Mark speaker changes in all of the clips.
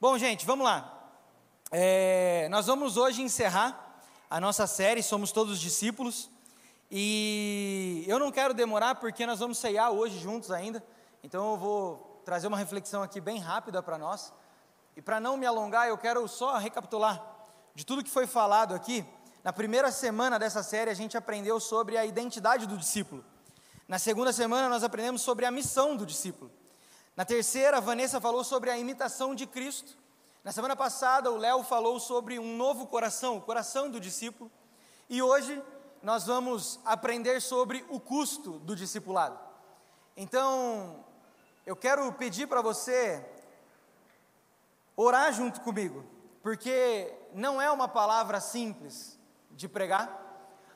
Speaker 1: Bom, gente, vamos lá. É, nós vamos hoje encerrar a nossa série Somos Todos Discípulos. E eu não quero demorar porque nós vamos ceiar hoje juntos ainda. Então eu vou trazer uma reflexão aqui bem rápida para nós. E para não me alongar, eu quero só recapitular de tudo que foi falado aqui. Na primeira semana dessa série, a gente aprendeu sobre a identidade do discípulo. Na segunda semana, nós aprendemos sobre a missão do discípulo. Na terceira, a Vanessa falou sobre a imitação de Cristo. Na semana passada, o Léo falou sobre um novo coração, o coração do discípulo. E hoje, nós vamos aprender sobre o custo do discipulado. Então, eu quero pedir para você orar junto comigo, porque não é uma palavra simples de pregar,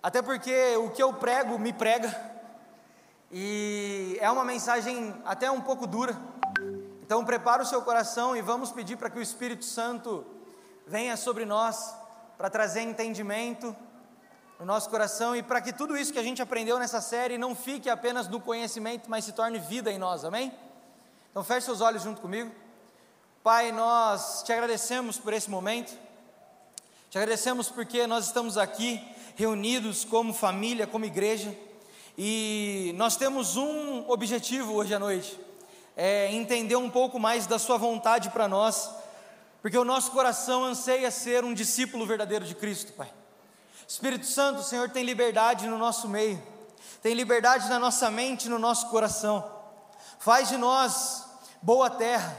Speaker 1: até porque o que eu prego me prega, e é uma mensagem até um pouco dura. Então prepara o seu coração e vamos pedir para que o Espírito Santo venha sobre nós para trazer entendimento no nosso coração e para que tudo isso que a gente aprendeu nessa série não fique apenas no conhecimento, mas se torne vida em nós. Amém? Então feche seus olhos junto comigo. Pai, nós te agradecemos por esse momento. Te agradecemos porque nós estamos aqui reunidos como família, como igreja. E nós temos um objetivo hoje à noite: é entender um pouco mais da Sua vontade para nós, porque o nosso coração anseia ser um discípulo verdadeiro de Cristo, Pai. Espírito Santo, o Senhor tem liberdade no nosso meio, tem liberdade na nossa mente, no nosso coração. Faz de nós boa terra,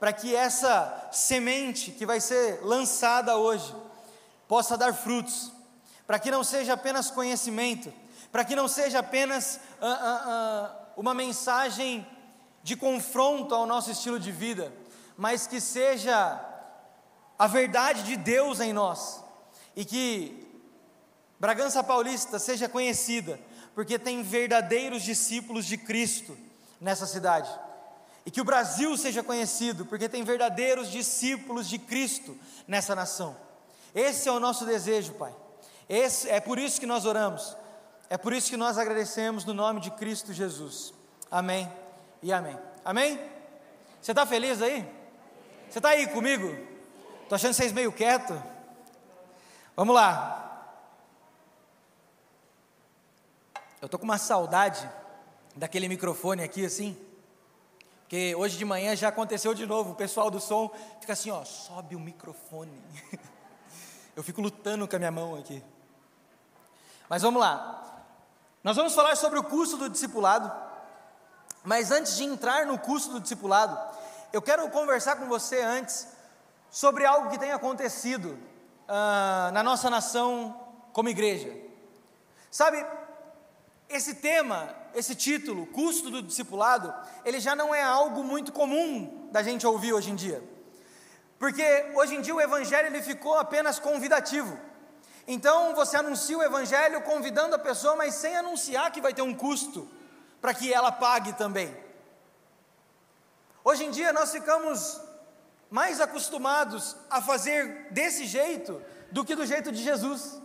Speaker 1: para que essa semente que vai ser lançada hoje possa dar frutos, para que não seja apenas conhecimento, para que não seja apenas uma mensagem de confronto ao nosso estilo de vida, mas que seja a verdade de Deus em nós e que Bragança Paulista seja conhecida, porque tem verdadeiros discípulos de Cristo nessa cidade. E que o Brasil seja conhecido, porque tem verdadeiros discípulos de Cristo nessa nação. Esse é o nosso desejo, Pai. Esse, é por isso que nós oramos. É por isso que nós agradecemos no nome de Cristo Jesus. Amém e amém. Amém? Você está feliz aí? Você está aí comigo? Estou achando vocês meio quieto. Vamos lá. Eu estou com uma saudade daquele microfone aqui assim. Porque hoje de manhã já aconteceu de novo. O pessoal do som fica assim, ó, sobe o microfone. Eu fico lutando com a minha mão aqui. Mas vamos lá. Nós vamos falar sobre o custo do discipulado, mas antes de entrar no custo do discipulado, eu quero conversar com você antes sobre algo que tem acontecido uh, na nossa nação como igreja. Sabe, esse tema, esse título, custo do discipulado, ele já não é algo muito comum da gente ouvir hoje em dia. Porque hoje em dia o evangelho ele ficou apenas convidativo. Então você anuncia o evangelho convidando a pessoa, mas sem anunciar que vai ter um custo para que ela pague também. Hoje em dia nós ficamos mais acostumados a fazer desse jeito do que do jeito de Jesus.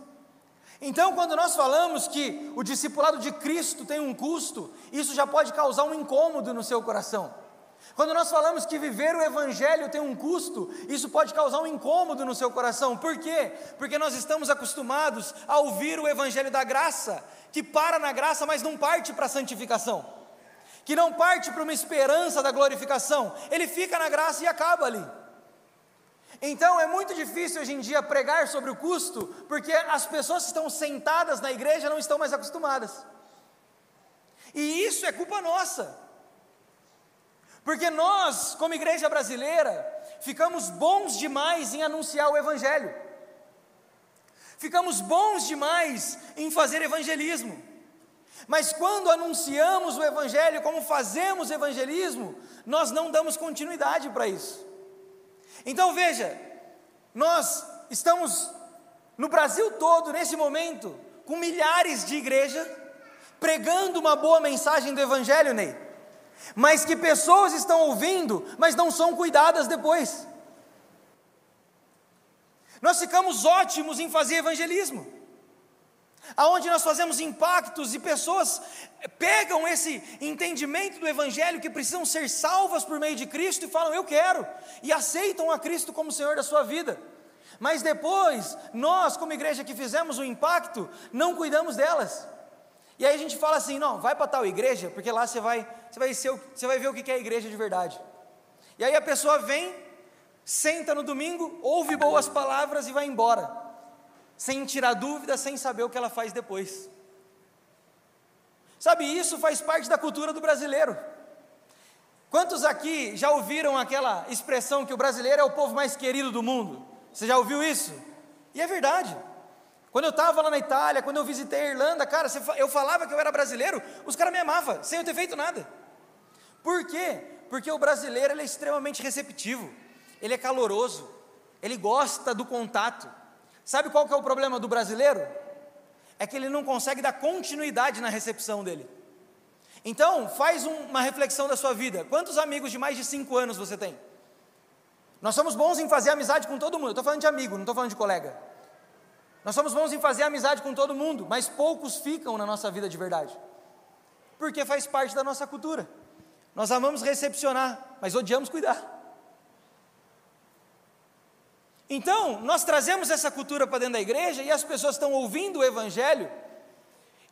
Speaker 1: Então, quando nós falamos que o discipulado de Cristo tem um custo, isso já pode causar um incômodo no seu coração. Quando nós falamos que viver o Evangelho tem um custo, isso pode causar um incômodo no seu coração. Por quê? Porque nós estamos acostumados a ouvir o Evangelho da graça, que para na graça, mas não parte para a santificação, que não parte para uma esperança da glorificação, ele fica na graça e acaba ali. Então é muito difícil hoje em dia pregar sobre o custo, porque as pessoas que estão sentadas na igreja não estão mais acostumadas. E isso é culpa nossa. Porque nós, como igreja brasileira, ficamos bons demais em anunciar o Evangelho, ficamos bons demais em fazer evangelismo, mas quando anunciamos o Evangelho, como fazemos evangelismo, nós não damos continuidade para isso. Então veja, nós estamos no Brasil todo, nesse momento, com milhares de igrejas, pregando uma boa mensagem do Evangelho, Ney mas que pessoas estão ouvindo, mas não são cuidadas depois. Nós ficamos ótimos em fazer evangelismo. aonde nós fazemos impactos e pessoas pegam esse entendimento do Evangelho que precisam ser salvas por meio de Cristo e falam, eu quero, e aceitam a Cristo como Senhor da sua vida. Mas depois, nós, como igreja que fizemos o impacto, não cuidamos delas. E aí a gente fala assim: não, vai para tal igreja, porque lá você vai, você vai, ser, você vai ver o que é a igreja de verdade. E aí a pessoa vem, senta no domingo, ouve boas palavras e vai embora, sem tirar dúvida, sem saber o que ela faz depois. Sabe, isso faz parte da cultura do brasileiro. Quantos aqui já ouviram aquela expressão que o brasileiro é o povo mais querido do mundo? Você já ouviu isso? E é verdade. Quando eu estava lá na Itália, quando eu visitei a Irlanda, cara, eu falava que eu era brasileiro, os caras me amavam, sem eu ter feito nada. Por quê? Porque o brasileiro é extremamente receptivo, ele é caloroso, ele gosta do contato. Sabe qual que é o problema do brasileiro? é que ele não consegue dar continuidade na recepção dele. Então, faz um, uma reflexão da sua vida. Quantos amigos de mais de cinco anos você tem? Nós somos bons em fazer amizade com todo mundo. Estou falando de amigo, não estou falando de colega. Nós somos bons em fazer amizade com todo mundo, mas poucos ficam na nossa vida de verdade. Porque faz parte da nossa cultura. Nós amamos recepcionar, mas odiamos cuidar. Então, nós trazemos essa cultura para dentro da igreja e as pessoas estão ouvindo o Evangelho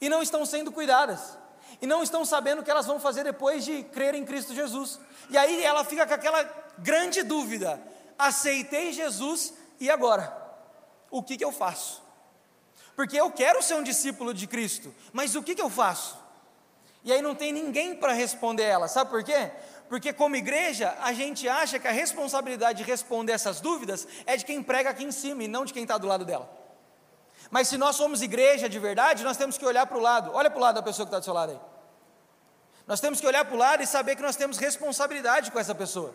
Speaker 1: e não estão sendo cuidadas, e não estão sabendo o que elas vão fazer depois de crer em Cristo Jesus. E aí ela fica com aquela grande dúvida: aceitei Jesus e agora? O que, que eu faço? Porque eu quero ser um discípulo de Cristo, mas o que, que eu faço? E aí não tem ninguém para responder ela, sabe por quê? Porque, como igreja, a gente acha que a responsabilidade de responder essas dúvidas é de quem prega aqui em cima e não de quem está do lado dela. Mas se nós somos igreja de verdade, nós temos que olhar para o lado. Olha para o lado da pessoa que está do seu lado aí. Nós temos que olhar para o lado e saber que nós temos responsabilidade com essa pessoa.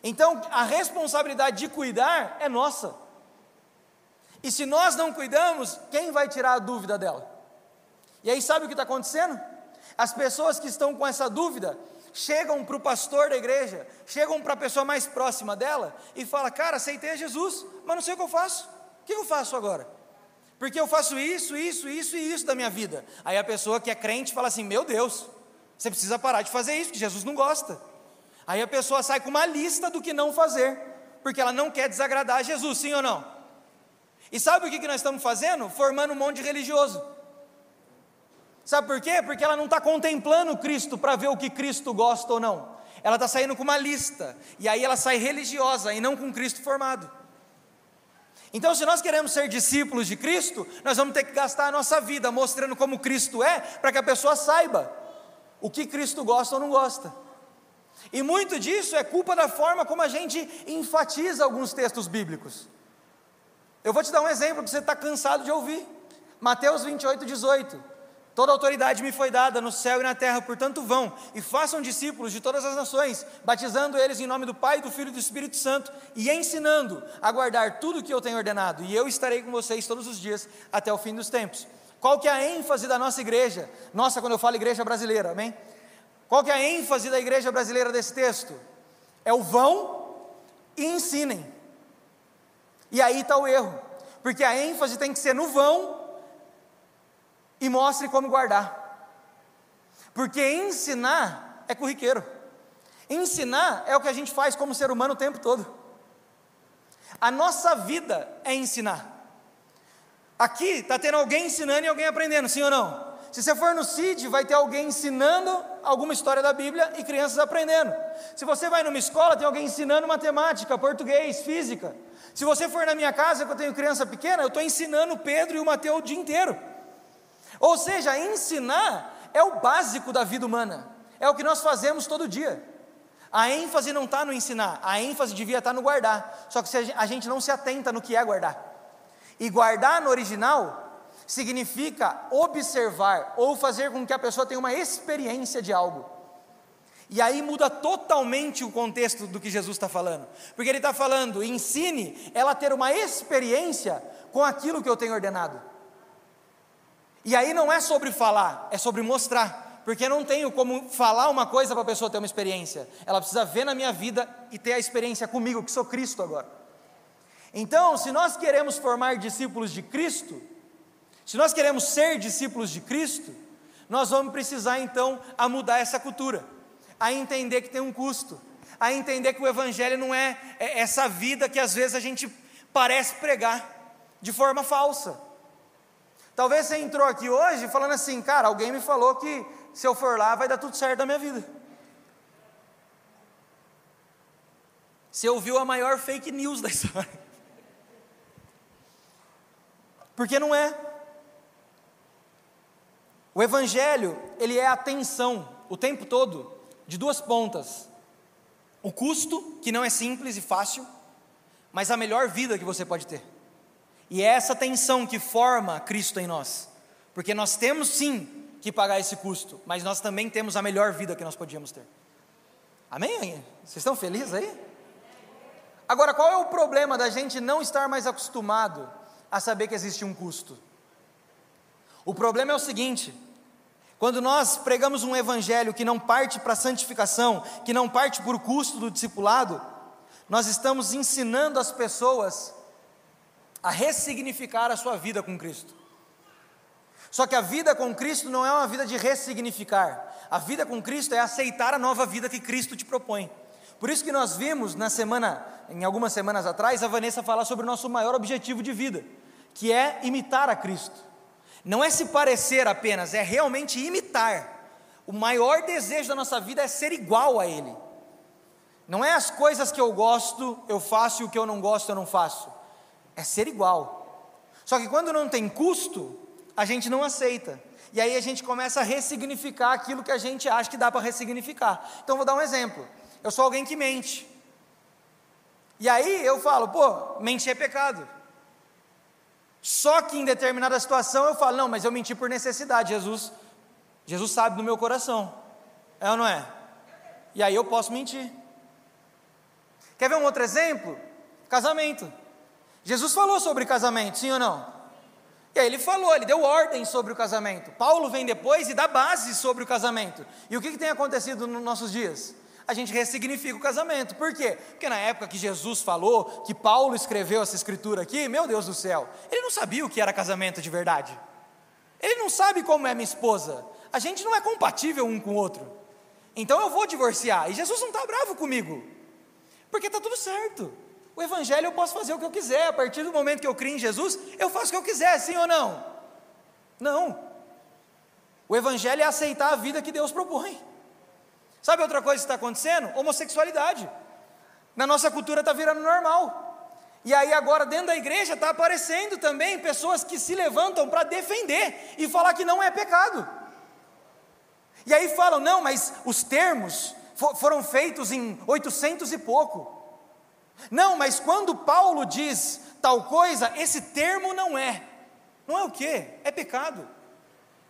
Speaker 1: Então, a responsabilidade de cuidar é nossa. E se nós não cuidamos, quem vai tirar a dúvida dela? E aí, sabe o que está acontecendo? As pessoas que estão com essa dúvida, chegam para o pastor da igreja, chegam para a pessoa mais próxima dela e fala: Cara, aceitei Jesus, mas não sei o que eu faço. O que eu faço agora? Porque eu faço isso, isso, isso e isso da minha vida. Aí a pessoa que é crente fala assim: Meu Deus, você precisa parar de fazer isso, que Jesus não gosta. Aí a pessoa sai com uma lista do que não fazer, porque ela não quer desagradar a Jesus, sim ou não? E sabe o que nós estamos fazendo? Formando um monte de religioso. Sabe por quê? Porque ela não está contemplando Cristo para ver o que Cristo gosta ou não. Ela está saindo com uma lista, e aí ela sai religiosa e não com Cristo formado. Então, se nós queremos ser discípulos de Cristo, nós vamos ter que gastar a nossa vida mostrando como Cristo é, para que a pessoa saiba o que Cristo gosta ou não gosta. E muito disso é culpa da forma como a gente enfatiza alguns textos bíblicos. Eu vou te dar um exemplo que você está cansado de ouvir. Mateus 28, 18. Toda autoridade me foi dada no céu e na terra, portanto vão e façam discípulos de todas as nações, batizando eles em nome do Pai, do Filho e do Espírito Santo e ensinando a guardar tudo o que eu tenho ordenado, e eu estarei com vocês todos os dias até o fim dos tempos. Qual que é a ênfase da nossa igreja? Nossa, quando eu falo igreja brasileira, amém? Qual que é a ênfase da igreja brasileira desse texto? É o vão e ensinem. E aí está o erro, porque a ênfase tem que ser no vão e mostre como guardar. Porque ensinar é corriqueiro. Ensinar é o que a gente faz como ser humano o tempo todo. A nossa vida é ensinar. Aqui está tendo alguém ensinando e alguém aprendendo, sim ou não? Se você for no CID, vai ter alguém ensinando alguma história da Bíblia e crianças aprendendo. Se você vai numa escola, tem alguém ensinando matemática, português, física. Se você for na minha casa, que eu tenho criança pequena, eu estou ensinando o Pedro e o Mateus o dia inteiro. Ou seja, ensinar é o básico da vida humana, é o que nós fazemos todo dia. A ênfase não está no ensinar, a ênfase devia estar tá no guardar, só que a gente não se atenta no que é guardar. E guardar no original significa observar ou fazer com que a pessoa tenha uma experiência de algo. E aí muda totalmente o contexto do que Jesus está falando, porque ele está falando, ensine ela ter uma experiência com aquilo que eu tenho ordenado. E aí não é sobre falar, é sobre mostrar. Porque eu não tenho como falar uma coisa para a pessoa ter uma experiência. Ela precisa ver na minha vida e ter a experiência comigo, que sou Cristo agora. Então, se nós queremos formar discípulos de Cristo, Se nós queremos ser discípulos de Cristo, nós vamos precisar então a mudar essa cultura, a entender que tem um custo, a entender que o Evangelho não é, é essa vida que às vezes a gente parece pregar de forma falsa. Talvez você entrou aqui hoje falando assim, cara, alguém me falou que se eu for lá vai dar tudo certo na minha vida. Você ouviu a maior fake news da história. Porque não é. O evangelho, ele é a tensão o tempo todo de duas pontas. O custo, que não é simples e fácil, mas a melhor vida que você pode ter. E é essa tensão que forma Cristo em nós. Porque nós temos sim que pagar esse custo, mas nós também temos a melhor vida que nós podíamos ter. Amém? Vocês estão felizes aí? Agora, qual é o problema da gente não estar mais acostumado a saber que existe um custo? O problema é o seguinte: quando nós pregamos um evangelho que não parte para a santificação, que não parte por custo do discipulado, nós estamos ensinando as pessoas a ressignificar a sua vida com Cristo. Só que a vida com Cristo não é uma vida de ressignificar. A vida com Cristo é aceitar a nova vida que Cristo te propõe. Por isso que nós vimos na semana, em algumas semanas atrás, a Vanessa falar sobre o nosso maior objetivo de vida, que é imitar a Cristo. Não é se parecer apenas, é realmente imitar. O maior desejo da nossa vida é ser igual a Ele. Não é as coisas que eu gosto, eu faço e o que eu não gosto, eu não faço. É ser igual. Só que quando não tem custo, a gente não aceita. E aí a gente começa a ressignificar aquilo que a gente acha que dá para ressignificar. Então vou dar um exemplo. Eu sou alguém que mente. E aí eu falo, pô, mentir é pecado. Só que em determinada situação eu falo, não, mas eu menti por necessidade. Jesus, Jesus sabe do meu coração. É ou não é? E aí eu posso mentir. Quer ver um outro exemplo? Casamento. Jesus falou sobre casamento, sim ou não? E aí ele falou, ele deu ordem sobre o casamento. Paulo vem depois e dá base sobre o casamento. E o que, que tem acontecido nos nossos dias? A gente ressignifica o casamento. Por quê? Porque na época que Jesus falou, que Paulo escreveu essa escritura aqui, meu Deus do céu, ele não sabia o que era casamento de verdade. Ele não sabe como é minha esposa. A gente não é compatível um com o outro. Então eu vou divorciar. E Jesus não está bravo comigo. Porque está tudo certo. O Evangelho eu posso fazer o que eu quiser, a partir do momento que eu crio em Jesus, eu faço o que eu quiser, sim ou não? Não. O Evangelho é aceitar a vida que Deus propõe. Sabe outra coisa que está acontecendo? Homossexualidade. Na nossa cultura está virando normal. E aí agora dentro da igreja está aparecendo também pessoas que se levantam para defender e falar que não é pecado. E aí falam, não, mas os termos foram feitos em 800 e pouco. Não, mas quando Paulo diz tal coisa, esse termo não é. Não é o que? É pecado.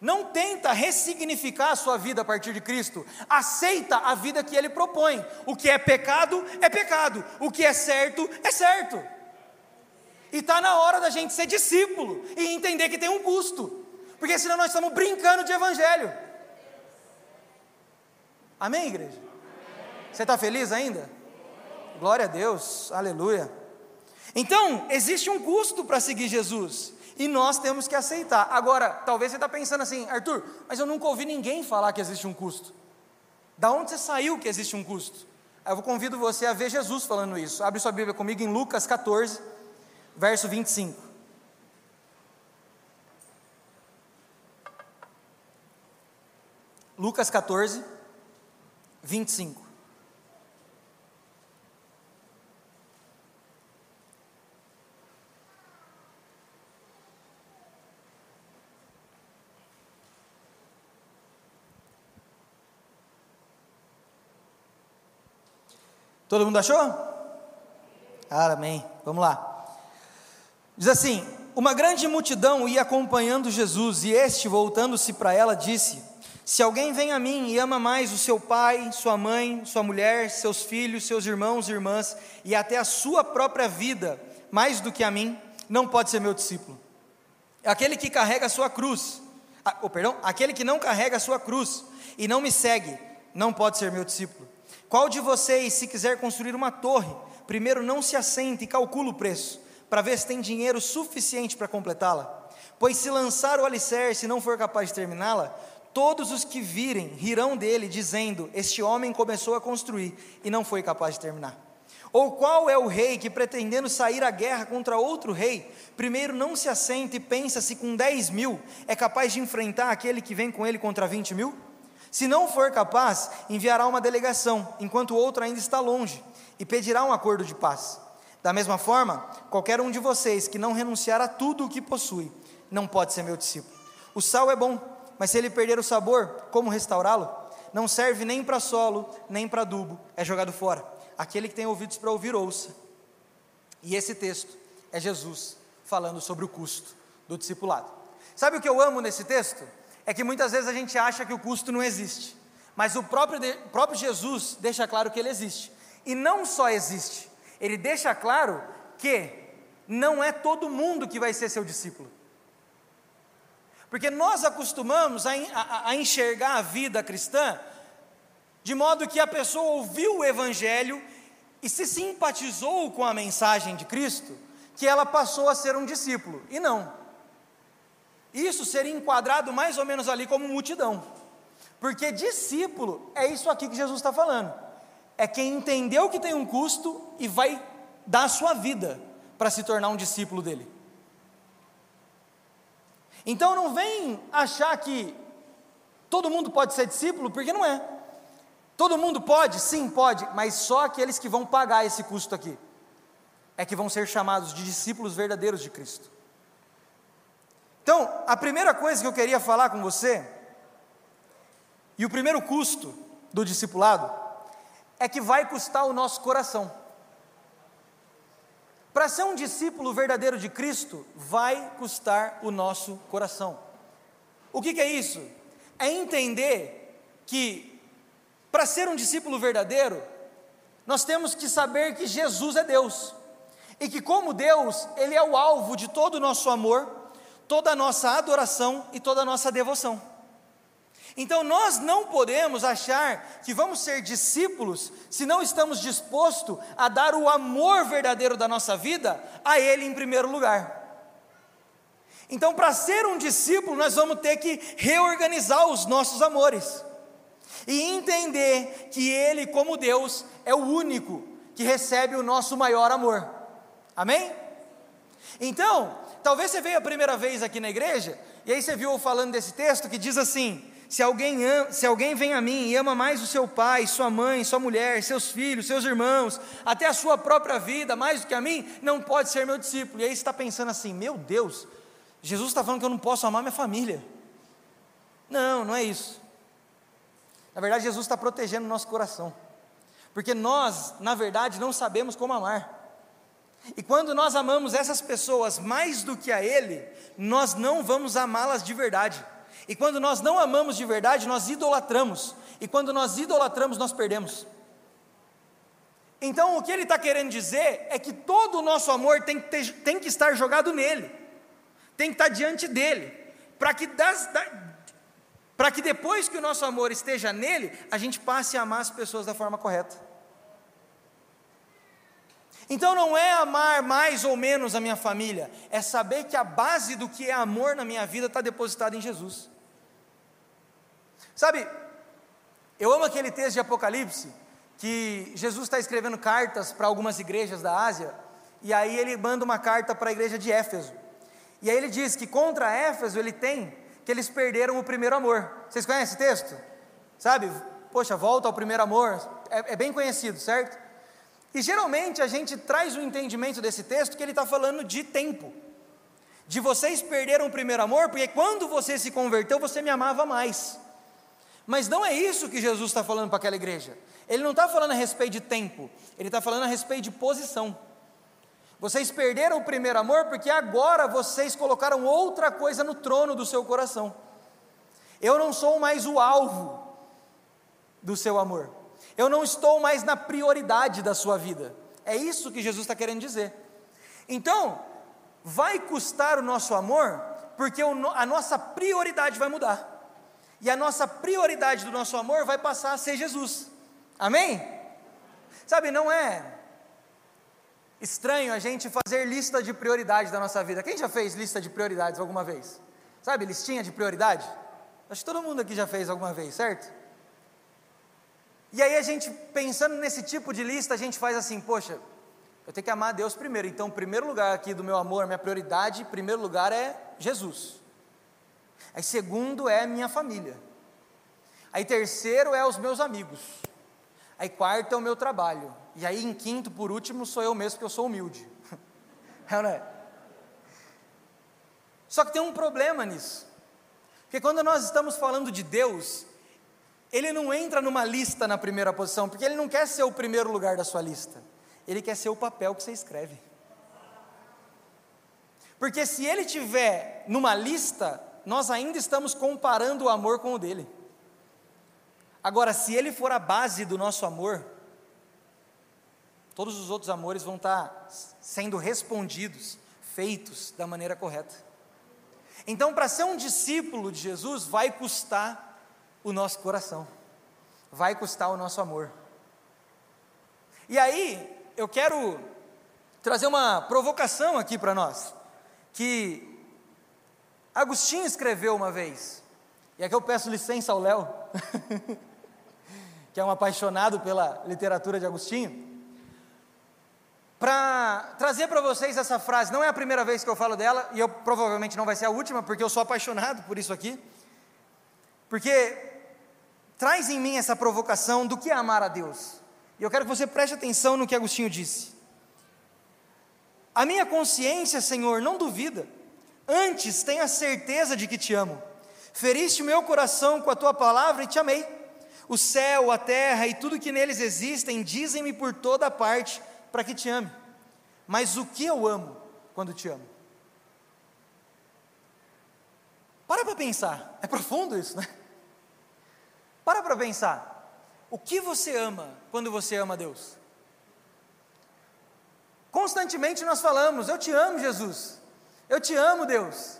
Speaker 1: Não tenta ressignificar a sua vida a partir de Cristo. Aceita a vida que Ele propõe. O que é pecado, é pecado. O que é certo, é certo. E está na hora da gente ser discípulo e entender que tem um custo. Porque senão nós estamos brincando de evangelho. Amém, igreja? Você está feliz ainda? Glória a Deus, aleluia. Então, existe um custo para seguir Jesus e nós temos que aceitar. Agora, talvez você está pensando assim, Arthur, mas eu nunca ouvi ninguém falar que existe um custo. Da onde você saiu que existe um custo? Eu convido você a ver Jesus falando isso. Abre sua Bíblia comigo em Lucas 14, verso 25. Lucas 14, 25. Todo mundo achou? Ah, amém. Vamos lá. Diz assim: Uma grande multidão ia acompanhando Jesus, e este, voltando-se para ela, disse: Se alguém vem a mim e ama mais o seu pai, sua mãe, sua mulher, seus filhos, seus irmãos e irmãs, e até a sua própria vida, mais do que a mim, não pode ser meu discípulo. Aquele que carrega a sua cruz, oh, perdão, aquele que não carrega a sua cruz e não me segue, não pode ser meu discípulo. Qual de vocês, se quiser construir uma torre, primeiro não se assente e calcula o preço, para ver se tem dinheiro suficiente para completá-la?
Speaker 2: Pois se lançar o alicerce e não for capaz de terminá-la, todos os que virem rirão dele, dizendo: Este homem começou a construir e não foi capaz de terminar. Ou qual é o rei que, pretendendo sair à guerra contra outro rei, primeiro não se assenta e pensa se com 10 mil é capaz de enfrentar aquele que vem com ele contra 20 mil? Se não for capaz, enviará uma delegação, enquanto o outro ainda está longe, e pedirá um acordo de paz. Da mesma forma, qualquer um de vocês que não renunciar a tudo o que possui, não pode ser meu discípulo. O sal é bom, mas se ele perder o sabor, como restaurá-lo? Não serve nem para solo, nem para adubo, é jogado fora. Aquele que tem ouvidos para ouvir, ouça. E esse texto é Jesus falando sobre o custo do discipulado. Sabe o que eu amo nesse texto? É que muitas vezes a gente acha que o custo não existe, mas o próprio, próprio Jesus deixa claro que ele existe. E não só existe, ele deixa claro que não é todo mundo que vai ser seu discípulo. Porque nós acostumamos a, a, a enxergar a vida cristã de modo que a pessoa ouviu o Evangelho e se simpatizou com a mensagem de Cristo, que ela passou a ser um discípulo. E não. Isso seria enquadrado mais ou menos ali como multidão. Porque discípulo é isso aqui que Jesus está falando. É quem entendeu que tem um custo e vai dar a sua vida para se tornar um discípulo dele. Então não vem achar que todo mundo pode ser discípulo, porque não é. Todo mundo pode? Sim, pode, mas só aqueles que vão pagar esse custo aqui é que vão ser chamados de discípulos verdadeiros de Cristo. Então, a primeira coisa que eu queria falar com você, e o primeiro custo do discipulado, é que vai custar o nosso coração. Para ser um discípulo verdadeiro de Cristo, vai custar o nosso coração. O que, que é isso? É entender que, para ser um discípulo verdadeiro, nós temos que saber que Jesus é Deus, e que, como Deus, Ele é o alvo de todo o nosso amor, toda a nossa adoração e toda a nossa devoção. Então nós não podemos achar que vamos ser discípulos se não estamos dispostos a dar o amor verdadeiro da nossa vida a Ele em primeiro lugar. Então, para ser um discípulo, nós vamos ter que reorganizar os nossos amores e entender que Ele, como Deus, é o único que recebe o nosso maior amor. Amém? Então, talvez você veio a primeira vez aqui na igreja e aí você viu eu falando desse texto que diz assim: se alguém, ama, se alguém vem a mim e ama mais o seu pai, sua mãe, sua mulher, seus filhos, seus irmãos, até a sua própria vida, mais do que a mim, não pode ser meu discípulo. E aí você está pensando assim: meu Deus, Jesus está falando que eu não posso amar minha família. Não, não é isso. Na verdade, Jesus está protegendo o nosso coração, porque nós, na verdade, não sabemos como amar. E quando nós amamos essas pessoas mais do que a Ele, nós não vamos amá-las de verdade. E quando nós não amamos de verdade, nós idolatramos. E quando nós idolatramos, nós perdemos. Então, o que ele está querendo dizer é que todo o nosso amor tem que, ter, tem que estar jogado nele, tem que estar diante dele, para que, para que depois que o nosso amor esteja nele, a gente passe a amar as pessoas da forma correta. Então não é amar mais ou menos a minha família, é saber que a base do que é amor na minha vida está depositada em Jesus. Sabe, eu amo aquele texto de Apocalipse que Jesus está escrevendo cartas para algumas igrejas da Ásia, e aí ele manda uma carta para a igreja de Éfeso. E aí ele diz que contra Éfeso ele tem que eles perderam o primeiro amor. Vocês conhecem esse texto? Sabe? Poxa, volta ao primeiro amor. É, é bem conhecido, certo? E geralmente a gente traz o entendimento desse texto que ele está falando de tempo. De vocês perderam o primeiro amor, porque quando você se converteu, você me amava mais. Mas não é isso que Jesus está falando para aquela igreja. Ele não está falando a respeito de tempo, ele está falando a respeito de posição. Vocês perderam o primeiro amor porque agora vocês colocaram outra coisa no trono do seu coração. Eu não sou mais o alvo do seu amor. Eu não estou mais na prioridade da sua vida. É isso que Jesus está querendo dizer. Então, vai custar o nosso amor, porque a nossa prioridade vai mudar e a nossa prioridade do nosso amor vai passar a ser Jesus. Amém? Sabe, não é.
Speaker 1: estranho a gente fazer lista de prioridades da nossa vida. Quem já fez lista de prioridades alguma vez? Sabe, listinha de prioridade? Acho que todo mundo aqui já fez alguma vez, certo? E aí a gente, pensando nesse tipo de lista, a gente faz assim, poxa, eu tenho que amar Deus primeiro. Então, o primeiro lugar aqui do meu amor, minha prioridade, primeiro lugar é Jesus. Aí segundo é minha família. Aí terceiro é os meus amigos. Aí quarto é o meu trabalho. E aí em quinto, por último, sou eu mesmo, porque eu sou humilde. É ou não é? Só que tem um problema nisso. Porque quando nós estamos falando de Deus, Ele não entra numa lista na primeira posição, porque Ele não quer ser o primeiro lugar da sua lista. Ele quer ser o papel que você escreve. Porque se Ele tiver numa lista, nós ainda estamos comparando o amor com o dele. Agora, se Ele for a base do nosso amor, todos os outros amores vão estar sendo respondidos, feitos da maneira correta. Então, para ser um discípulo de Jesus, vai custar o nosso coração, vai custar o nosso amor. E aí, eu quero trazer uma provocação aqui para nós, que Agostinho escreveu uma vez, e aqui eu peço licença ao Léo, que é um apaixonado pela literatura de Agostinho, para trazer para vocês essa frase. Não é a primeira vez que eu falo dela, e eu provavelmente não vai ser a última, porque eu sou apaixonado por isso aqui. Porque traz em mim essa provocação do que é amar a Deus. E eu quero que você preste atenção no que Agostinho disse. A minha consciência, Senhor, não duvida, antes tenho a certeza de que te amo. Feriste o meu coração com a tua palavra e te amei. O céu, a terra e tudo que neles existem dizem-me por toda parte para que te ame. Mas o que eu amo quando te amo? Para para pensar, é profundo isso, né? Para para pensar. O que você ama quando você ama Deus? Constantemente nós falamos: Eu te amo, Jesus. Eu te amo, Deus.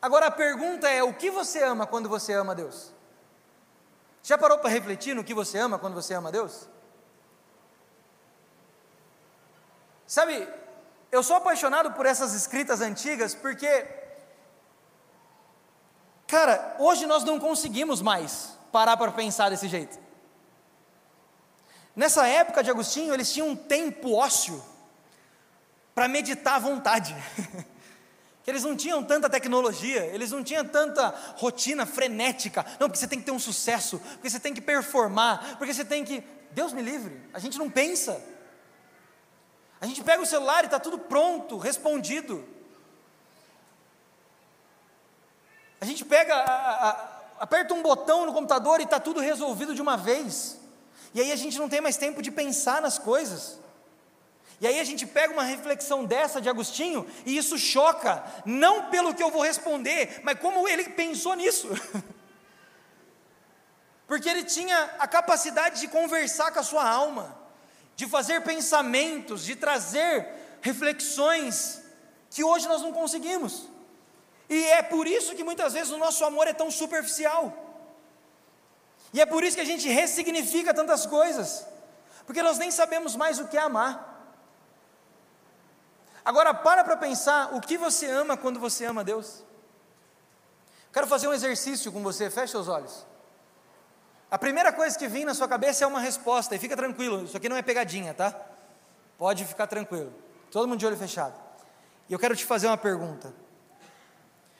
Speaker 1: Agora a pergunta é: o que você ama quando você ama Deus? Já parou para refletir no que você ama quando você ama Deus? Sabe, eu sou apaixonado por essas escritas antigas porque, cara, hoje nós não conseguimos mais parar para pensar desse jeito. Nessa época de Agostinho, eles tinham um tempo ósseo para meditar à vontade. que eles não tinham tanta tecnologia, eles não tinham tanta rotina frenética. Não, porque você tem que ter um sucesso, porque você tem que performar, porque você tem que. Deus me livre, a gente não pensa. A gente pega o celular e está tudo pronto, respondido. A gente pega, a, a, aperta um botão no computador e está tudo resolvido de uma vez. E aí a gente não tem mais tempo de pensar nas coisas. E aí a gente pega uma reflexão dessa de Agostinho e isso choca, não pelo que eu vou responder, mas como ele pensou nisso. Porque ele tinha a capacidade de conversar com a sua alma de fazer pensamentos, de trazer reflexões que hoje nós não conseguimos. E é por isso que muitas vezes o nosso amor é tão superficial. E é por isso que a gente ressignifica tantas coisas, porque nós nem sabemos mais o que é amar. Agora para para pensar o que você ama quando você ama Deus. Quero fazer um exercício com você, feche os olhos. A primeira coisa que vem na sua cabeça é uma resposta, e fica tranquilo, isso aqui não é pegadinha, tá? Pode ficar tranquilo, todo mundo de olho fechado. E eu quero te fazer uma pergunta: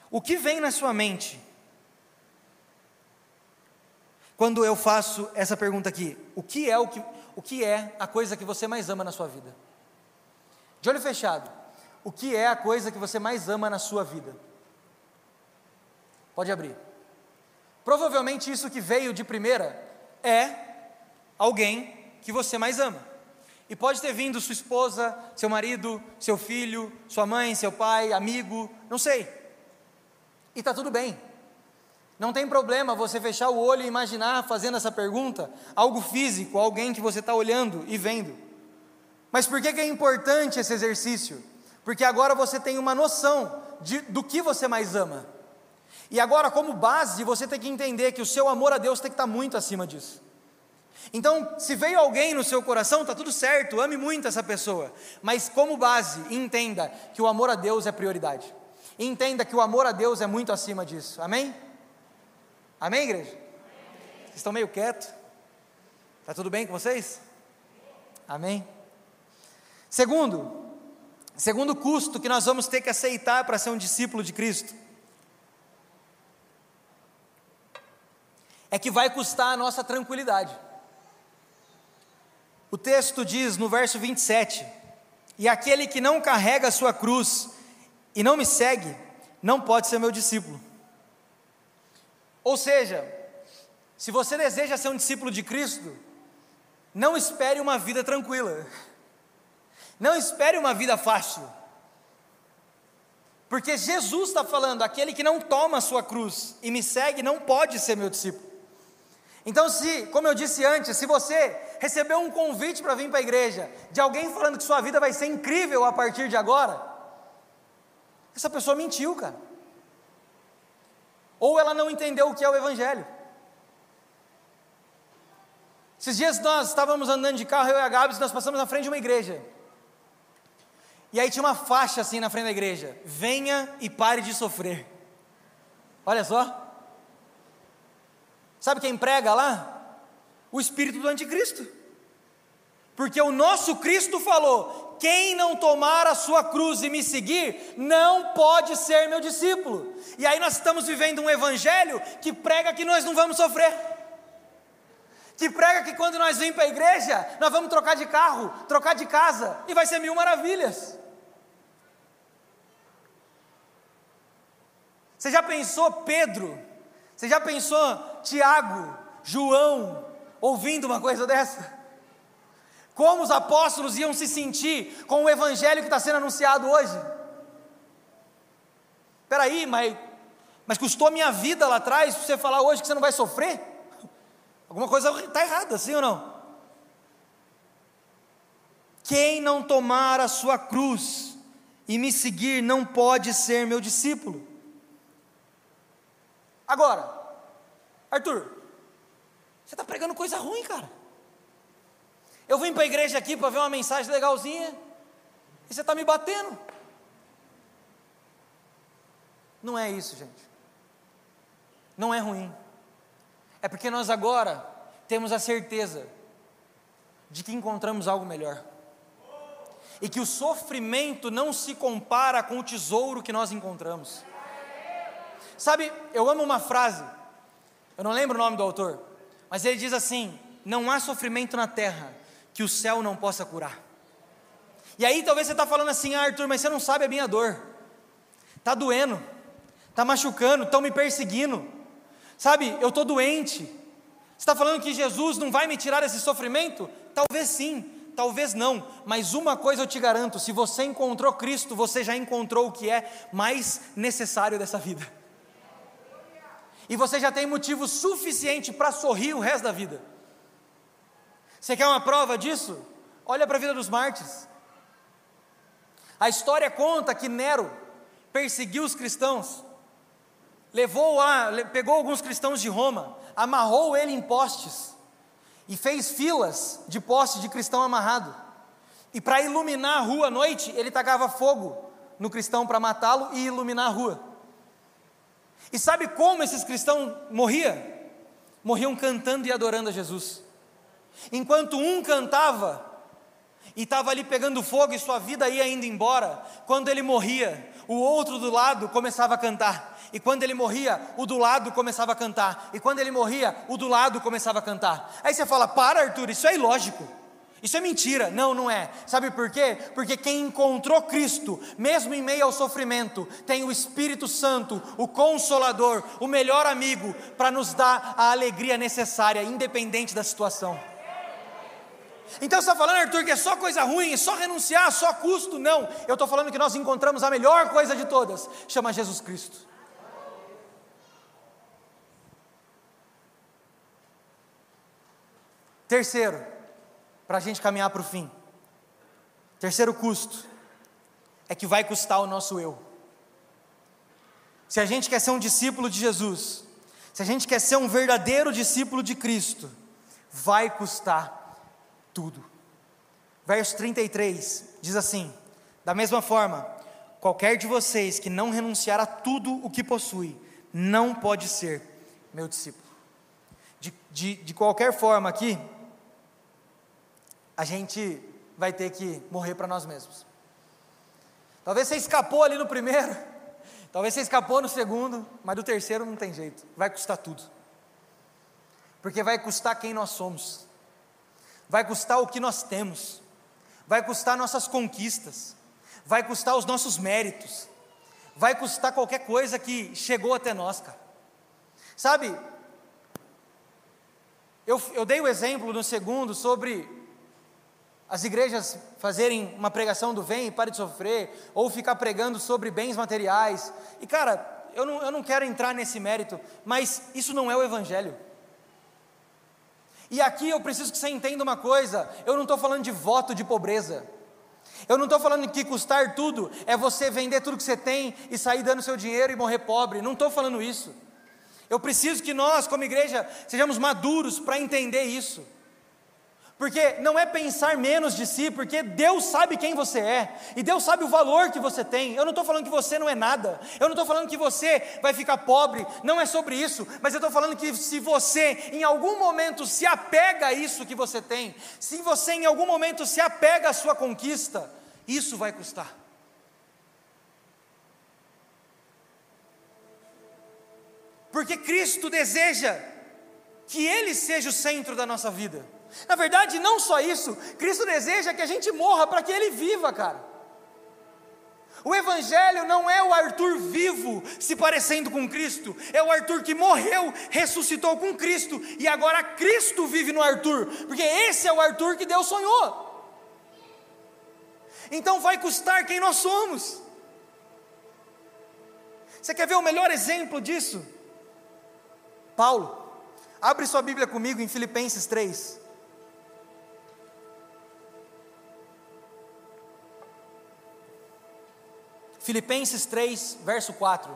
Speaker 1: O que vem na sua mente quando eu faço essa pergunta aqui? O que é o que, o que é a coisa que você mais ama na sua vida? De olho fechado, o que é a coisa que você mais ama na sua vida? Pode abrir. Provavelmente isso que veio de primeira é alguém que você mais ama. E pode ter vindo sua esposa, seu marido, seu filho, sua mãe, seu pai, amigo, não sei. E está tudo bem. Não tem problema você fechar o olho e imaginar fazendo essa pergunta algo físico, alguém que você está olhando e vendo. Mas por que, que é importante esse exercício? Porque agora você tem uma noção de, do que você mais ama. E agora, como base, você tem que entender que o seu amor a Deus tem que estar muito acima disso.
Speaker 2: Então, se veio alguém no seu coração, está tudo certo, ame muito essa pessoa, mas como base, entenda que o amor a Deus é prioridade. Entenda que o amor a Deus é muito acima disso. Amém? Amém, igreja? Vocês estão meio quietos? Está tudo bem com vocês? Amém? Segundo, segundo custo que nós vamos ter que aceitar para ser um discípulo de Cristo, é que vai custar a nossa tranquilidade. O texto diz no verso 27: E aquele que não carrega a sua cruz e não me segue, não pode ser meu discípulo. Ou seja, se você deseja ser um discípulo de Cristo, não espere uma vida tranquila, não espere uma vida fácil, porque Jesus está falando: aquele que não toma a sua cruz e me segue não pode ser meu discípulo. Então, se, como eu disse antes, se você recebeu um convite para vir para a igreja, de alguém falando que sua vida vai ser incrível a partir de agora, essa pessoa mentiu, cara. Ou ela não entendeu o que é o Evangelho. Esses dias nós estávamos andando de carro, eu e a Gabs, nós passamos na frente de uma igreja. E aí tinha uma faixa assim na frente da igreja: Venha e pare de sofrer. Olha só. Sabe quem prega lá? O espírito do anticristo. Porque o nosso Cristo falou: quem não tomar a sua cruz e me seguir, não pode ser meu discípulo. E aí nós estamos vivendo um evangelho que prega que nós não vamos sofrer. Que prega que quando nós vamos para a igreja, nós vamos trocar de carro, trocar de casa, e vai ser mil maravilhas. Você já pensou Pedro você já pensou, Tiago, João, ouvindo uma coisa dessa? Como os apóstolos iam se sentir com o evangelho que está sendo anunciado hoje? Espera aí, mas, mas custou minha vida lá atrás para você falar hoje que você não vai sofrer? Alguma coisa está errada, sim ou não? Quem não tomar a sua cruz e me seguir não pode ser meu discípulo. Agora, Arthur, você está pregando coisa ruim, cara. Eu vim para a igreja aqui para ver uma mensagem legalzinha e você está me batendo. Não é isso, gente. Não é ruim. É porque nós agora temos a certeza de que encontramos algo melhor. E que o sofrimento não se compara com o tesouro que nós encontramos. Sabe, eu amo uma frase, eu não lembro o nome do autor, mas ele diz assim: Não há sofrimento na terra que o céu não possa curar. E aí talvez você está falando assim, ah, Arthur, mas você não sabe a minha dor, está doendo, está machucando, estão me perseguindo, sabe, eu estou doente. Você está falando que Jesus não vai me tirar esse sofrimento? Talvez sim, talvez não, mas uma coisa eu te garanto: se você encontrou Cristo, você já encontrou o que é mais necessário dessa vida e você já tem motivo suficiente para sorrir o resto da vida. Você quer uma prova disso? Olha para a vida dos mártires. A história conta que Nero perseguiu os cristãos, levou a, pegou alguns cristãos de Roma, amarrou ele em postes e fez filas de postes de cristão amarrado. E para iluminar a rua à noite, ele tacava fogo no cristão para matá-lo e iluminar a rua. E sabe como esses cristãos morriam? Morriam cantando e adorando a Jesus. Enquanto um cantava e estava ali pegando fogo e sua vida ia indo embora, quando ele morria, o outro do lado começava a cantar. E quando ele morria, o do lado começava a cantar. E quando ele morria, o do lado começava a cantar. Aí você fala: Para, Arthur, isso é ilógico. Isso é mentira. Não, não é. Sabe por quê? Porque quem encontrou Cristo, mesmo em meio ao sofrimento, tem o Espírito Santo, o Consolador, o melhor amigo, para nos dar a alegria necessária, independente da situação. Então você está falando, Arthur, que é só coisa ruim, é só renunciar, só custo? Não. Eu estou falando que nós encontramos a melhor coisa de todas, chama Jesus Cristo. Terceiro, para a gente caminhar para o fim. Terceiro custo é que vai custar o nosso eu. Se a gente quer ser um discípulo de Jesus, se a gente quer ser um verdadeiro discípulo de Cristo, vai custar tudo. Verso 33 diz assim: Da mesma forma, qualquer de vocês que não renunciar a tudo o que possui, não pode ser meu discípulo. De, de, de qualquer forma aqui, a gente vai ter que morrer para nós mesmos. Talvez você escapou ali no primeiro, talvez você escapou no segundo, mas do terceiro não tem jeito, vai custar tudo. Porque vai custar quem nós somos, vai custar o que nós temos, vai custar nossas conquistas, vai custar os nossos méritos, vai custar qualquer coisa que chegou até nós, cara. Sabe, eu, eu dei o exemplo no segundo sobre as igrejas fazerem uma pregação do vem e pare de sofrer, ou ficar pregando sobre bens materiais. E cara, eu não, eu não quero entrar nesse mérito, mas isso não é o Evangelho. E aqui eu preciso que você entenda uma coisa: eu não estou falando de voto de pobreza. Eu não estou falando que custar tudo é você vender tudo que você tem e sair dando seu dinheiro e morrer pobre. Não estou falando isso. Eu preciso que nós, como igreja, sejamos maduros para entender isso. Porque não é pensar menos de si, porque Deus sabe quem você é, e Deus sabe o valor que você tem. Eu não estou falando que você não é nada, eu não estou falando que você vai ficar pobre, não é sobre isso, mas eu estou falando que se você em algum momento se apega a isso que você tem, se você em algum momento se apega à sua conquista, isso vai custar. Porque Cristo deseja que Ele seja o centro da nossa vida. Na verdade, não só isso, Cristo deseja que a gente morra para que Ele viva, cara. O Evangelho não é o Arthur vivo se parecendo com Cristo, é o Arthur que morreu, ressuscitou com Cristo e agora Cristo vive no Arthur, porque esse é o Arthur que Deus sonhou. Então vai custar quem nós somos. Você quer ver o melhor exemplo disso? Paulo, abre sua Bíblia comigo em Filipenses 3. Filipenses 3, verso 4.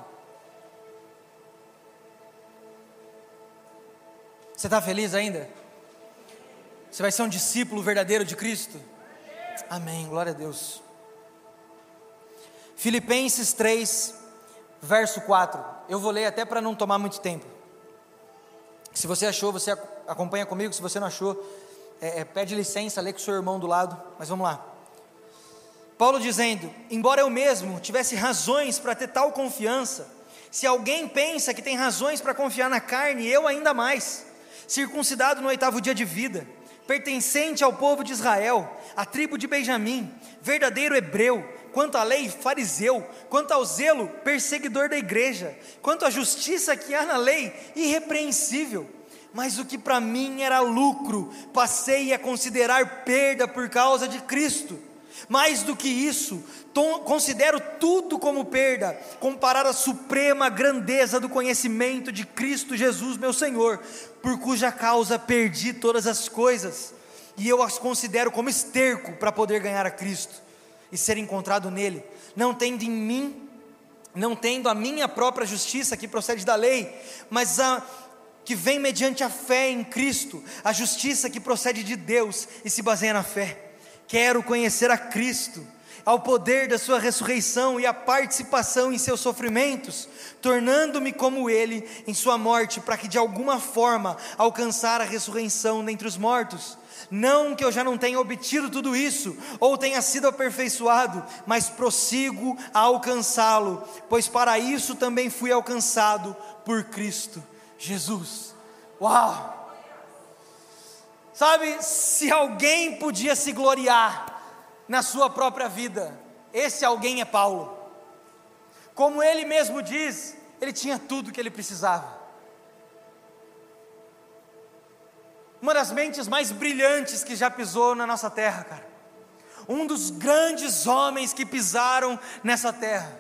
Speaker 2: Você está feliz ainda? Você vai ser um discípulo verdadeiro de Cristo? Amém, glória a Deus. Filipenses 3, verso 4. Eu vou ler até para não tomar muito tempo. Se você achou, você acompanha comigo. Se você não achou, é, é, pede licença, lê com o seu irmão do lado. Mas vamos lá. Paulo dizendo: Embora eu mesmo tivesse razões para ter tal confiança, se alguém pensa que tem razões para confiar na carne, eu ainda mais, circuncidado no oitavo dia de vida, pertencente ao povo de Israel, à tribo de Benjamim, verdadeiro hebreu, quanto à lei, fariseu, quanto ao zelo, perseguidor da igreja, quanto à justiça que há na lei, irrepreensível. Mas o que para mim era lucro, passei a considerar perda por causa de Cristo mais do que isso, considero tudo como perda, comparar a suprema grandeza do conhecimento de Cristo Jesus, meu Senhor, por cuja causa perdi todas as coisas, e eu as considero como esterco para poder ganhar a Cristo e ser encontrado nele, não tendo em mim, não tendo a minha própria justiça que procede da lei, mas a que vem mediante a fé em Cristo, a justiça que procede de Deus e se baseia na fé. Quero conhecer a Cristo, ao poder da Sua ressurreição e a participação em seus sofrimentos, tornando-me como Ele em Sua morte, para que de alguma forma alcançar a ressurreição dentre os mortos. Não que eu já não tenha obtido tudo isso, ou tenha sido aperfeiçoado, mas prossigo a alcançá-lo, pois para isso também fui alcançado por Cristo Jesus. Uau! Sabe, se alguém podia se gloriar na sua própria vida, esse alguém é Paulo. Como ele mesmo diz, ele tinha tudo que ele precisava. Uma das mentes mais brilhantes que já pisou na nossa terra, cara. Um dos grandes homens que pisaram nessa terra.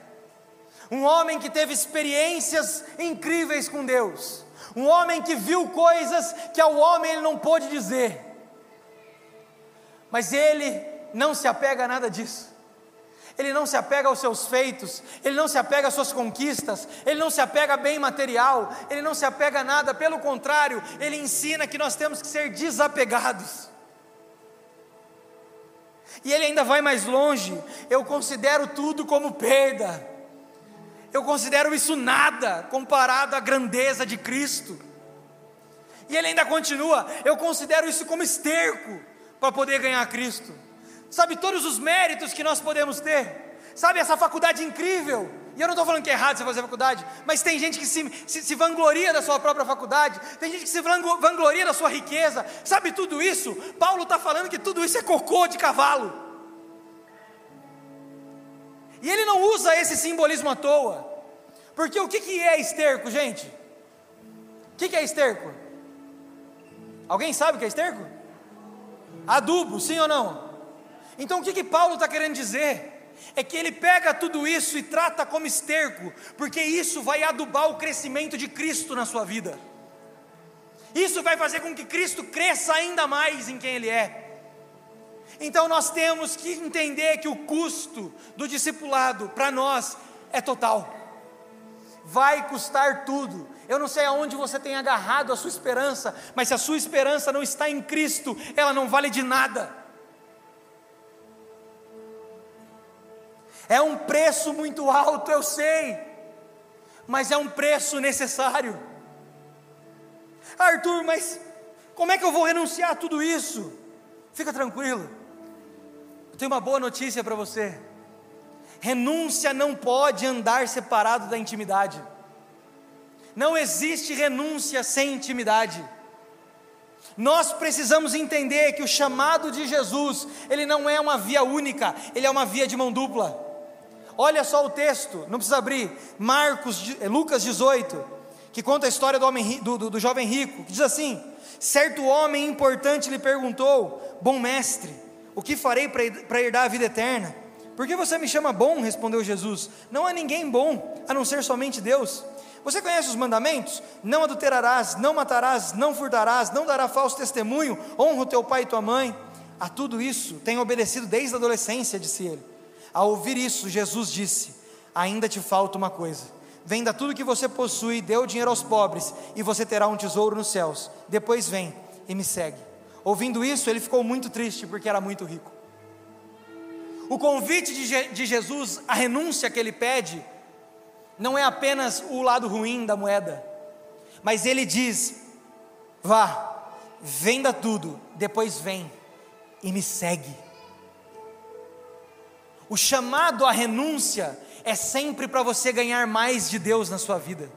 Speaker 2: Um homem que teve experiências incríveis com Deus um homem que viu coisas que ao homem ele não pôde dizer, mas ele não se apega a nada disso.
Speaker 1: ele não se apega aos seus feitos, ele não se apega às suas conquistas, ele não se apega a bem material, ele não se apega a nada, pelo contrário, ele ensina que nós temos que ser desapegados. E ele ainda vai mais longe, eu considero tudo como perda, eu considero isso nada comparado à grandeza de Cristo. E ele ainda continua, eu considero isso como esterco para poder ganhar Cristo sabe todos os méritos que nós podemos ter, sabe essa faculdade incrível. E eu não estou falando que é errado você fazer faculdade, mas tem gente que se, se, se, vangloria da sua própria faculdade, tem gente que se vangloria da sua riqueza, sabe tudo isso? Paulo está falando que tudo isso é cocô de cavalo. E ele não usa esse simbolismo à toa, porque o que, que é esterco, gente? O que, que é esterco? Alguém sabe o que é esterco? Adubo, sim ou não? Então o que, que Paulo está querendo dizer? É que ele pega tudo isso e trata como esterco, porque isso vai adubar o crescimento de Cristo na sua vida. Isso vai fazer com que Cristo cresça ainda mais em quem Ele é. Então nós temos que entender que o custo do discipulado para nós é total. Vai custar tudo. Eu não sei aonde você tem agarrado a sua esperança, mas se a sua esperança não está em Cristo, ela não vale de nada. É um preço muito alto, eu sei, mas é um preço necessário. Arthur, mas como é que eu vou renunciar a tudo isso? Fica tranquilo, tenho uma boa notícia para você. Renúncia não pode andar separado da intimidade. Não existe renúncia sem intimidade. Nós precisamos entender que o chamado de Jesus, ele não é uma via única, ele é uma via de mão dupla. Olha só o texto, não precisa abrir. Marcos, eh, Lucas 18, que conta a história do, homem, do, do, do jovem rico, que diz assim: Certo homem importante lhe perguntou: Bom mestre, o que farei para herdar a vida eterna? Por que você me chama bom? respondeu Jesus. Não há ninguém bom, a não ser somente Deus. Você conhece os mandamentos? Não adulterarás, não matarás, não furtarás, não dará falso testemunho, honra o teu pai e tua mãe. A tudo isso tenho obedecido desde a adolescência, disse ele. Ao ouvir isso, Jesus disse: Ainda te falta uma coisa. Venda tudo que você possui, dê o dinheiro aos pobres, e você terá um tesouro nos céus. Depois vem e me segue. Ouvindo isso, ele ficou muito triste, porque era muito rico. O convite de, de Jesus, a renúncia que ele pede, não é apenas o lado ruim da moeda, mas ele diz: vá, venda tudo, depois vem e me segue. O chamado à renúncia é sempre para você ganhar mais de Deus na sua vida.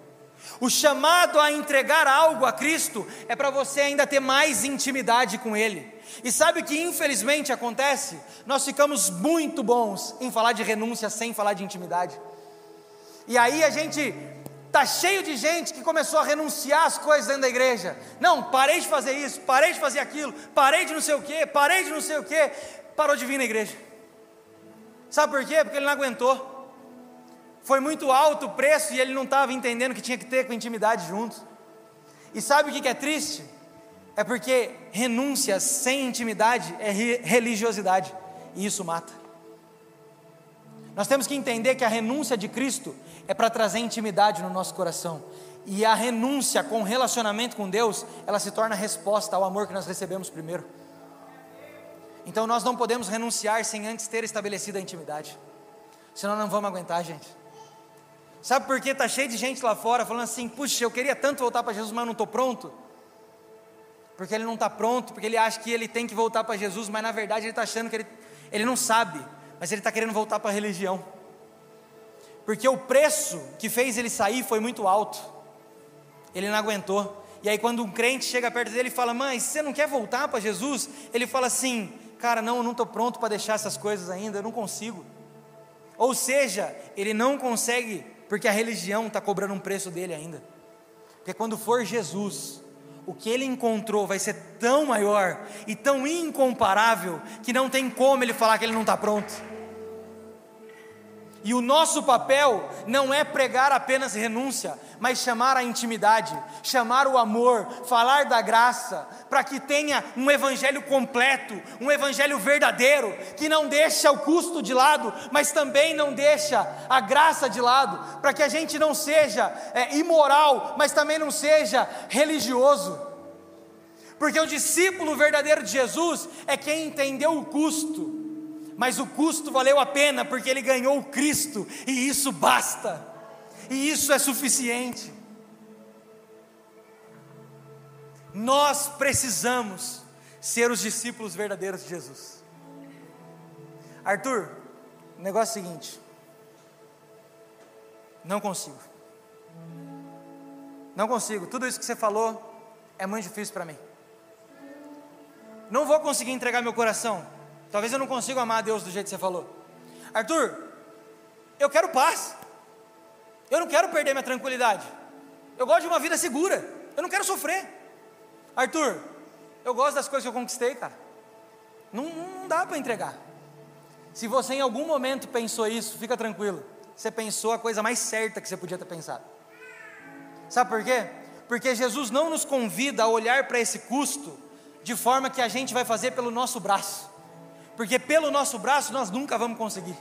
Speaker 1: O chamado a entregar algo a Cristo é para você ainda ter mais intimidade com Ele. E sabe o que infelizmente acontece? Nós ficamos muito bons em falar de renúncia sem falar de intimidade. E aí a gente tá cheio de gente que começou a renunciar às coisas dentro da igreja. Não, parei de fazer isso, parei de fazer aquilo, parei de não sei o que, parei de não sei o que, parou de vir na igreja. Sabe por quê? Porque ele não aguentou. Foi muito alto o preço e ele não estava entendendo que tinha que ter com intimidade junto. E sabe o que é triste? É porque renúncia sem intimidade é religiosidade, e isso mata. Nós temos que entender que a renúncia de Cristo é para trazer intimidade no nosso coração. E a renúncia com relacionamento com Deus, ela se torna resposta ao amor que nós recebemos primeiro. Então nós não podemos renunciar sem antes ter estabelecido a intimidade. Senão não vamos aguentar, gente. Sabe por que está cheio de gente lá fora falando assim: puxa, eu queria tanto voltar para Jesus, mas não estou pronto? Porque ele não está pronto, porque ele acha que ele tem que voltar para Jesus, mas na verdade ele está achando que ele, ele não sabe, mas ele está querendo voltar para a religião. Porque o preço que fez ele sair foi muito alto, ele não aguentou. E aí, quando um crente chega perto dele e fala: Mãe, você não quer voltar para Jesus? Ele fala assim: cara, não, eu não estou pronto para deixar essas coisas ainda, eu não consigo. Ou seja, ele não consegue, porque a religião está cobrando um preço dele ainda. Porque quando for Jesus, o que ele encontrou vai ser tão maior e tão incomparável que não tem como ele falar que ele não está pronto.
Speaker 2: E o nosso papel não é pregar apenas renúncia, mas chamar a intimidade, chamar o amor, falar da graça, para que tenha um evangelho completo, um evangelho verdadeiro, que não deixa o custo de lado, mas também não deixa a graça de lado, para que a gente não seja é, imoral, mas também não seja religioso. Porque o discípulo verdadeiro de Jesus é quem entendeu o custo mas o custo valeu a pena porque ele ganhou o Cristo, e isso basta, e isso é suficiente. Nós precisamos ser os discípulos verdadeiros de Jesus. Arthur, o negócio é o seguinte: não consigo, não consigo, tudo isso que você falou é muito difícil para mim. Não vou conseguir entregar meu coração, Talvez eu não consiga amar a Deus do jeito que você falou. Arthur, eu quero paz. Eu não quero perder minha tranquilidade. Eu gosto de uma vida segura. Eu não quero sofrer. Arthur, eu gosto das coisas que eu conquistei, cara. Não, não dá para entregar. Se você em algum momento pensou isso, fica tranquilo. Você pensou a coisa mais certa que você podia ter pensado. Sabe por quê? Porque Jesus não nos convida a olhar para esse custo de forma que a gente vai fazer pelo nosso braço porque pelo nosso braço nós nunca vamos conseguir.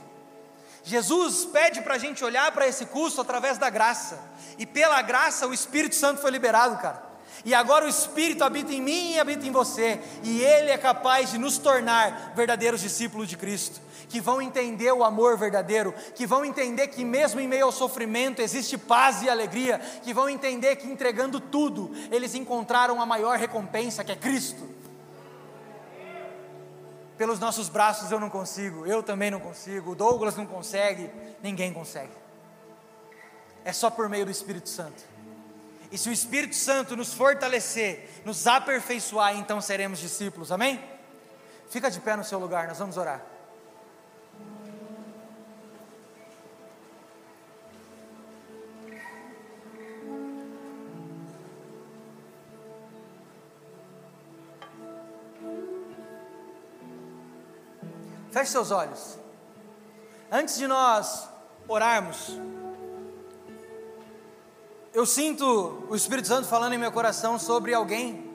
Speaker 2: Jesus pede para a gente olhar para esse custo através da graça, e pela graça o Espírito Santo foi liberado, cara. E agora o Espírito habita em mim e habita em você, e Ele é capaz de nos tornar verdadeiros discípulos de Cristo, que vão entender o amor verdadeiro, que vão entender que mesmo em meio ao sofrimento existe paz e alegria, que vão entender que entregando tudo, eles encontraram a maior recompensa, que é Cristo. Pelos nossos braços eu não consigo, eu também não consigo, o Douglas não consegue, ninguém consegue. É só por meio do Espírito Santo. E se o Espírito Santo nos fortalecer, nos aperfeiçoar, então seremos discípulos, amém? Fica de pé no seu lugar, nós vamos orar. Feche seus olhos. Antes de nós orarmos, eu sinto o Espírito Santo falando em meu coração sobre alguém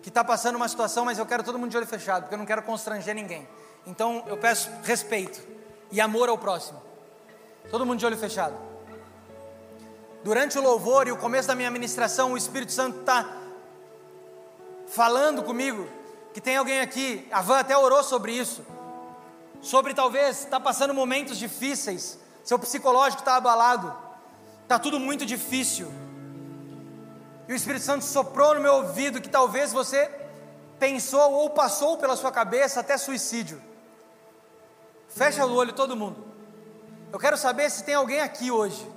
Speaker 2: que está passando uma situação, mas eu quero todo mundo de olho fechado, porque eu não quero constranger ninguém. Então eu peço respeito e amor ao próximo. Todo mundo de olho fechado. Durante o louvor e o começo da minha ministração, o Espírito Santo está falando comigo que tem alguém aqui, a Van até orou sobre isso sobre talvez estar tá passando momentos difíceis, seu psicológico está abalado, está tudo muito difícil. E o Espírito Santo soprou no meu ouvido que talvez você pensou ou passou pela sua cabeça até suicídio. Fecha o olho todo mundo. Eu quero saber se tem alguém aqui hoje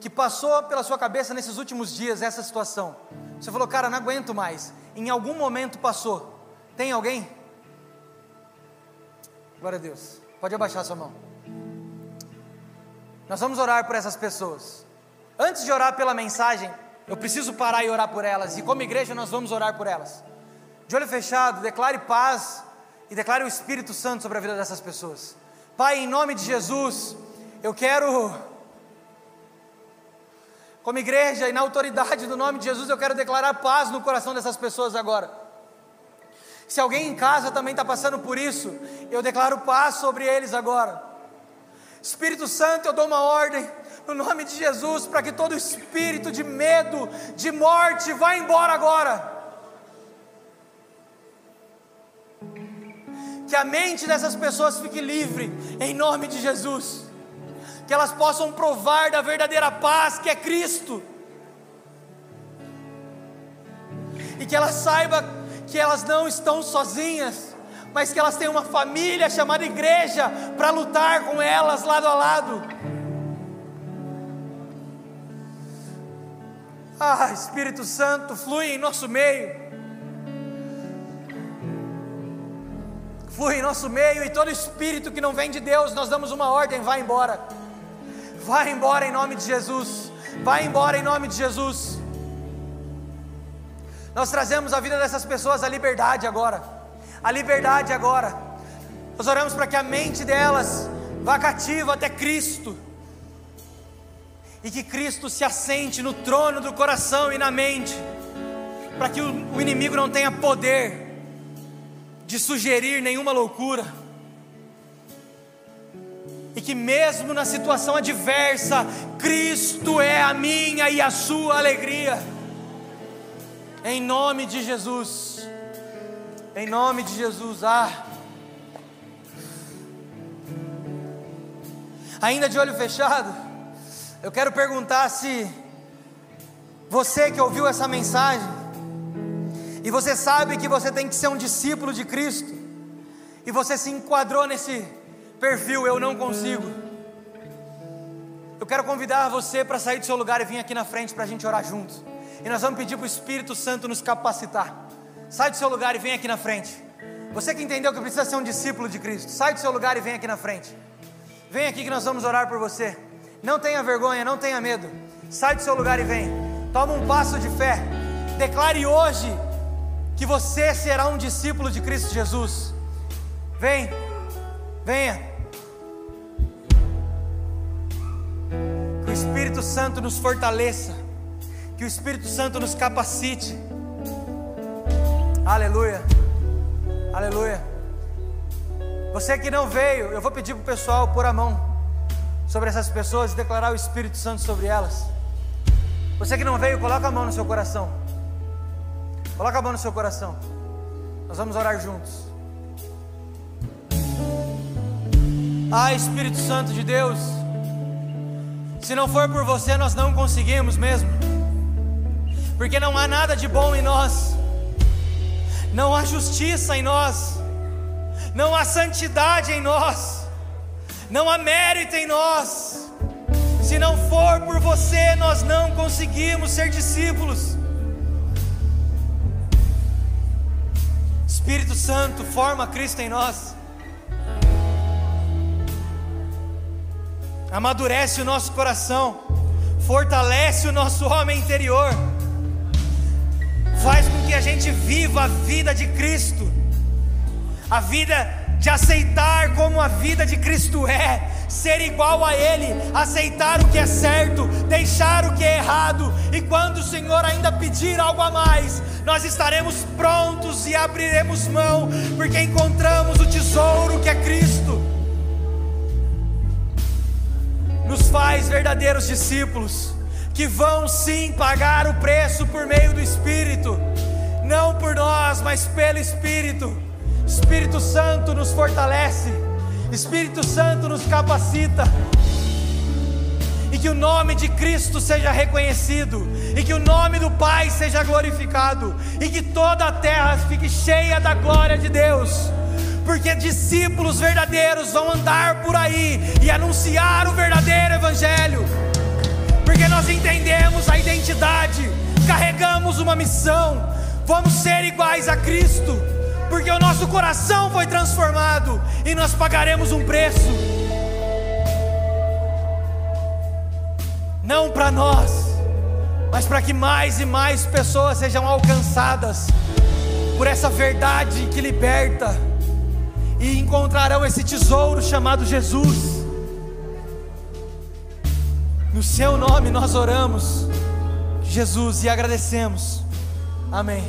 Speaker 2: que passou pela sua cabeça nesses últimos dias essa situação. Você falou, cara, não aguento mais. Em algum momento passou. Tem alguém? Glória a Deus. Pode abaixar sua mão. Nós vamos orar por essas pessoas. Antes de orar pela mensagem, eu preciso parar e orar por elas. E como igreja, nós vamos orar por elas. De olho fechado, declare paz e declare o Espírito Santo sobre a vida dessas pessoas. Pai, em nome de Jesus, eu quero, como igreja e na autoridade do nome de Jesus, eu quero declarar paz no coração dessas pessoas agora. Se alguém em casa também está passando por isso, eu declaro paz sobre eles agora. Espírito Santo, eu dou uma ordem no nome de Jesus para que todo espírito de medo, de morte, vá embora agora. Que a mente dessas pessoas fique livre, em nome de Jesus. Que elas possam provar da verdadeira paz que é Cristo. E que elas saibam que elas não estão sozinhas, mas que elas têm uma família chamada igreja para lutar com elas lado a lado. Ah, Espírito Santo, flui em nosso meio. Flui em nosso meio e todo espírito que não vem de Deus, nós damos uma ordem, vai embora. Vai embora em nome de Jesus. Vai embora em nome de Jesus. Nós trazemos a vida dessas pessoas a liberdade agora. A liberdade agora. Nós oramos para que a mente delas
Speaker 1: vá cativo até Cristo, e que Cristo se assente no trono do coração e na mente, para que o inimigo não tenha poder de sugerir nenhuma loucura, e que mesmo na situação adversa, Cristo é a minha e a sua alegria, em nome de Jesus, em nome de Jesus, ah. Ainda de olho fechado, eu quero perguntar se você que ouviu essa mensagem, e você sabe que você tem que ser um discípulo de Cristo, e você se enquadrou nesse perfil, eu não consigo. Eu quero convidar você para sair do seu lugar e vir aqui na frente para a gente orar juntos. E nós vamos pedir para o Espírito Santo nos capacitar. Sai do seu lugar e vem aqui na frente. Você que entendeu que precisa ser um discípulo de Cristo, sai do seu lugar e vem aqui na frente. Vem aqui que nós vamos orar por você. Não tenha vergonha, não tenha medo. Sai do seu lugar e vem. Toma um passo de fé. Declare hoje que você será um discípulo de Cristo Jesus. Vem, venha. Que o Espírito Santo nos fortaleça. Que o Espírito Santo nos capacite. Aleluia. Aleluia. Você que não veio, eu vou pedir para o pessoal pôr a mão sobre essas pessoas e declarar o Espírito Santo sobre elas. Você que não veio, coloca a mão no seu coração. Coloca a mão no seu coração. Nós vamos orar juntos. Ah, Espírito Santo de Deus, se não for por você, nós não conseguimos mesmo, porque não há nada de bom em nós, não há justiça em nós não há santidade em nós, não há mérito em nós. Se não for por você, nós não conseguimos ser discípulos. Espírito Santo, forma Cristo em nós. Amadurece o nosso coração, fortalece o nosso homem interior, faz com que a gente viva a vida de Cristo a vida de aceitar como a vida de Cristo é, ser igual a Ele, aceitar o que é certo, deixar o que é errado, e quando o Senhor ainda pedir algo a mais, nós estaremos prontos e abriremos mão, porque encontramos o tesouro que é Cristo. Nos faz verdadeiros discípulos, que vão sim pagar o preço por meio do Espírito, não por nós, mas pelo Espírito. Espírito Santo nos fortalece, Espírito Santo nos capacita. E que o nome de Cristo seja reconhecido, e que o nome do Pai seja glorificado, e que toda a terra fique cheia da glória de Deus. Porque discípulos verdadeiros vão andar por aí e anunciar o verdadeiro Evangelho, porque nós entendemos a identidade, carregamos uma missão, vamos ser iguais a Cristo porque o nosso coração foi transformado e nós pagaremos um preço. Não para nós, mas para que mais e mais pessoas sejam alcançadas por essa verdade que liberta e encontrarão esse tesouro chamado Jesus. No seu nome nós oramos, Jesus, e agradecemos. Amém.